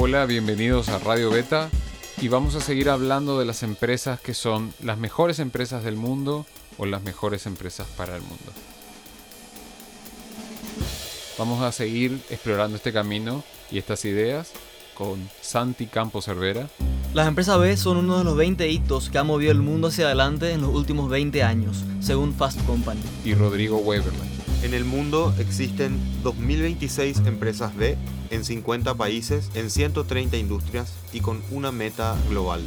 Hola, bienvenidos a Radio Beta y vamos a seguir hablando de las empresas que son las mejores empresas del mundo o las mejores empresas para el mundo. Vamos a seguir explorando este camino y estas ideas con Santi Campos Cervera. Las empresas B son uno de los 20 hitos que ha movido el mundo hacia adelante en los últimos 20 años, según Fast Company. Y Rodrigo Weberland. En el mundo existen 2026 empresas B en 50 países, en 130 industrias y con una meta global,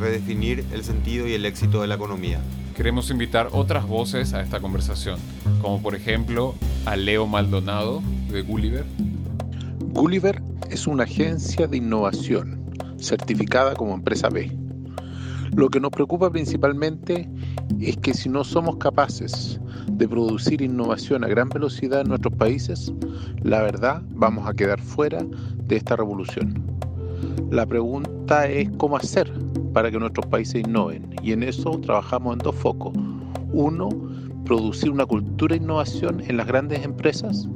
redefinir el sentido y el éxito de la economía. Queremos invitar otras voces a esta conversación, como por ejemplo a Leo Maldonado de Gulliver. Gulliver es una agencia de innovación certificada como empresa B. Lo que nos preocupa principalmente es que si no somos capaces de producir innovación a gran velocidad en nuestros países, la verdad vamos a quedar fuera de esta revolución. La pregunta es cómo hacer para que nuestros países innoven y en eso trabajamos en dos focos. Uno, producir una cultura de innovación en las grandes empresas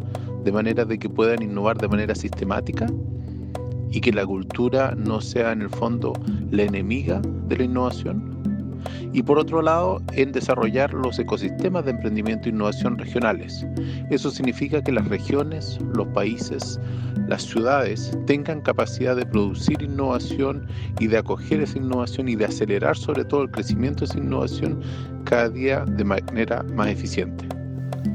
de manera de que puedan innovar de manera sistemática y que la cultura no sea en el fondo la enemiga de la innovación y por otro lado en desarrollar los ecosistemas de emprendimiento e innovación regionales. Eso significa que las regiones, los países, las ciudades tengan capacidad de producir innovación y de acoger esa innovación y de acelerar sobre todo el crecimiento de esa innovación cada día de manera más eficiente.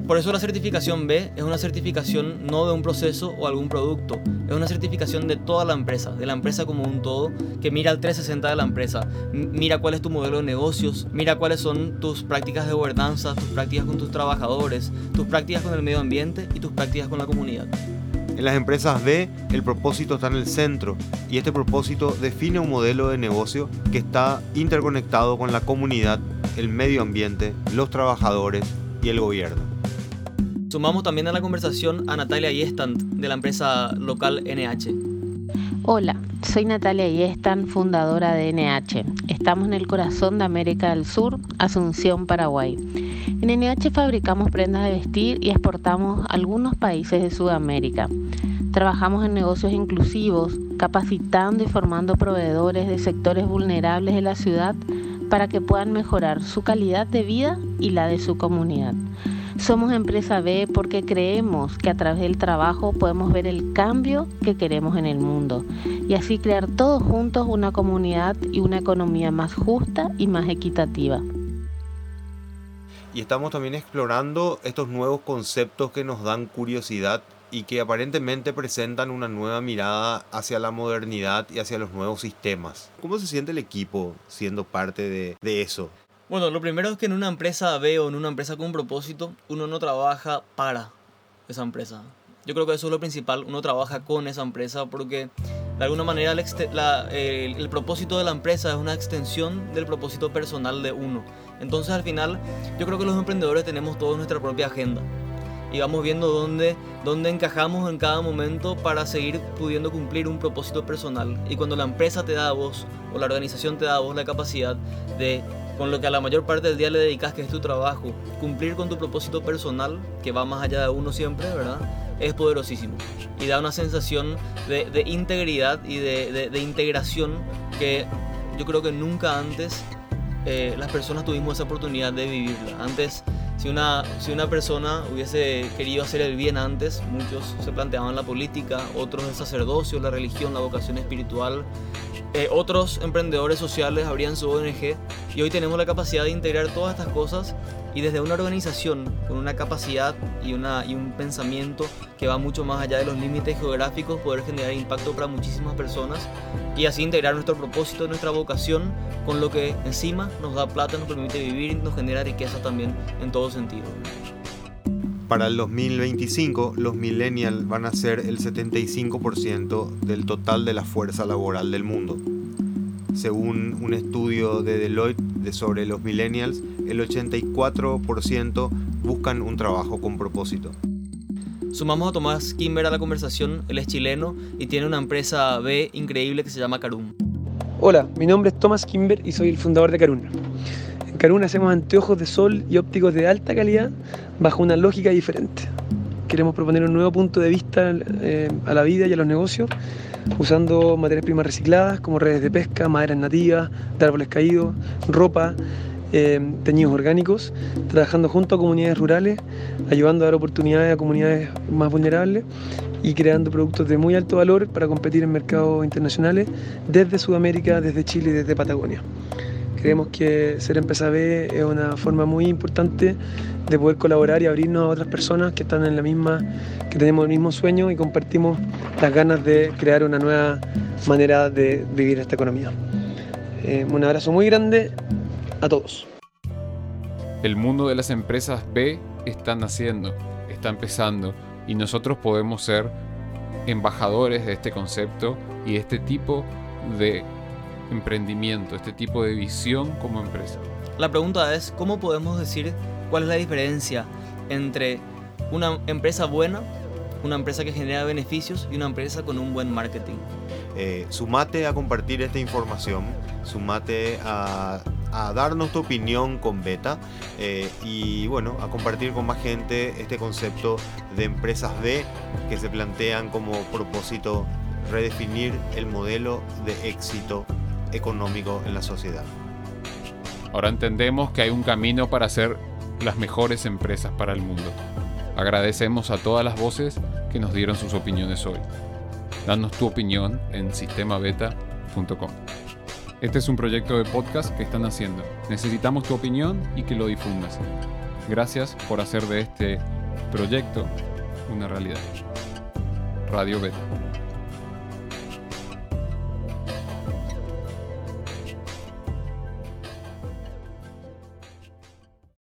Por eso la certificación B es una certificación no de un proceso o algún producto, es una certificación de toda la empresa, de la empresa como un todo, que mira el 360 de la empresa, mira cuál es tu modelo de negocios, mira cuáles son tus prácticas de gobernanza, tus prácticas con tus trabajadores, tus prácticas con el medio ambiente y tus prácticas con la comunidad. En las empresas B, el propósito está en el centro y este propósito define un modelo de negocio que está interconectado con la comunidad, el medio ambiente, los trabajadores y el gobierno. Sumamos también a la conversación a Natalia Yestand de la empresa local NH. Hola, soy Natalia Yestan, fundadora de NH. Estamos en el corazón de América del Sur, Asunción, Paraguay. En NH fabricamos prendas de vestir y exportamos a algunos países de Sudamérica. Trabajamos en negocios inclusivos, capacitando y formando proveedores de sectores vulnerables de la ciudad para que puedan mejorar su calidad de vida y la de su comunidad. Somos empresa B porque creemos que a través del trabajo podemos ver el cambio que queremos en el mundo y así crear todos juntos una comunidad y una economía más justa y más equitativa. Y estamos también explorando estos nuevos conceptos que nos dan curiosidad y que aparentemente presentan una nueva mirada hacia la modernidad y hacia los nuevos sistemas. ¿Cómo se siente el equipo siendo parte de, de eso? Bueno, lo primero es que en una empresa B o en una empresa con propósito, uno no trabaja para esa empresa. Yo creo que eso es lo principal, uno trabaja con esa empresa porque de alguna manera el, el, propósito de la empresa es una extensión del propósito personal de uno. Entonces al final yo creo que los emprendedores tenemos toda nuestra propia agenda y vamos viendo dónde, dónde encajamos en cada momento para seguir pudiendo cumplir un propósito personal. Y cuando la empresa te da a vos o la organización te da a vos la capacidad de con lo que a la mayor parte del día le dedicas, que es tu trabajo, cumplir con tu propósito personal, que va más allá de uno siempre, ¿verdad? Es poderosísimo. Y da una sensación de, integridad y de, integración que yo creo que nunca antes eh, las personas tuvimos esa oportunidad de vivirla. Antes si una, si una persona hubiese querido hacer el bien antes, muchos se planteaban la política, otros el sacerdocio, la religión, la vocación espiritual, eh, otros emprendedores sociales abrían su ONG y hoy tenemos la capacidad de integrar todas estas cosas y desde una organización con una capacidad y, una, y un pensamiento que va mucho más allá de los límites geográficos, poder generar impacto para muchísimas personas y así integrar nuestro propósito, nuestra vocación con lo que encima nos da plata, nos permite vivir y nos genera riqueza también en todo sentido. Para el 2025, los millennials van a ser el 75% del total de la fuerza laboral del mundo. Según un estudio de Deloitte de sobre los millennials, el 84% buscan un trabajo con propósito. Sumamos a Tomás Kimber a la conversación, él es chileno y tiene una empresa B increíble que se llama Carum. Hola, mi nombre es Tomás Kimber y soy el fundador de Carum. En Caruna hacemos anteojos de sol y ópticos de alta calidad bajo una lógica diferente. Queremos proponer un nuevo punto de vista eh, a la vida y a los negocios usando materias primas recicladas como redes de pesca, maderas nativas, de árboles caídos, ropa, eh, teñidos orgánicos, trabajando junto a comunidades rurales, ayudando a dar oportunidades a comunidades más vulnerables y creando productos de muy alto valor para competir en mercados internacionales desde Sudamérica, desde Chile y desde Patagonia. Creemos que ser empresa B es una forma muy importante de poder colaborar y abrirnos a otras personas que están en la misma, que tenemos el mismo sueño y compartimos las ganas de crear una nueva manera de vivir esta economía. Eh, un abrazo muy grande a todos. El mundo de las empresas B está naciendo, está empezando y nosotros podemos ser embajadores de este concepto y este tipo de emprendimiento, este tipo de visión como empresa. La pregunta es, ¿cómo podemos decir cuál es la diferencia entre una empresa buena, una empresa que genera beneficios y una empresa con un buen marketing? Eh, sumate a compartir esta información, sumate a, darnos tu opinión con Beta eh, y bueno, a compartir con más gente este concepto de empresas B que se plantean como propósito redefinir el modelo de éxito económico en la sociedad. Ahora entendemos que hay un camino para ser las mejores empresas para el mundo. Agradecemos a todas las voces que nos dieron sus opiniones hoy. Danos tu opinión en sistemabeta.com. Este es un proyecto de podcast que están haciendo. Necesitamos tu opinión y que lo difundas. Gracias por hacer de este proyecto una realidad. Radio Beta.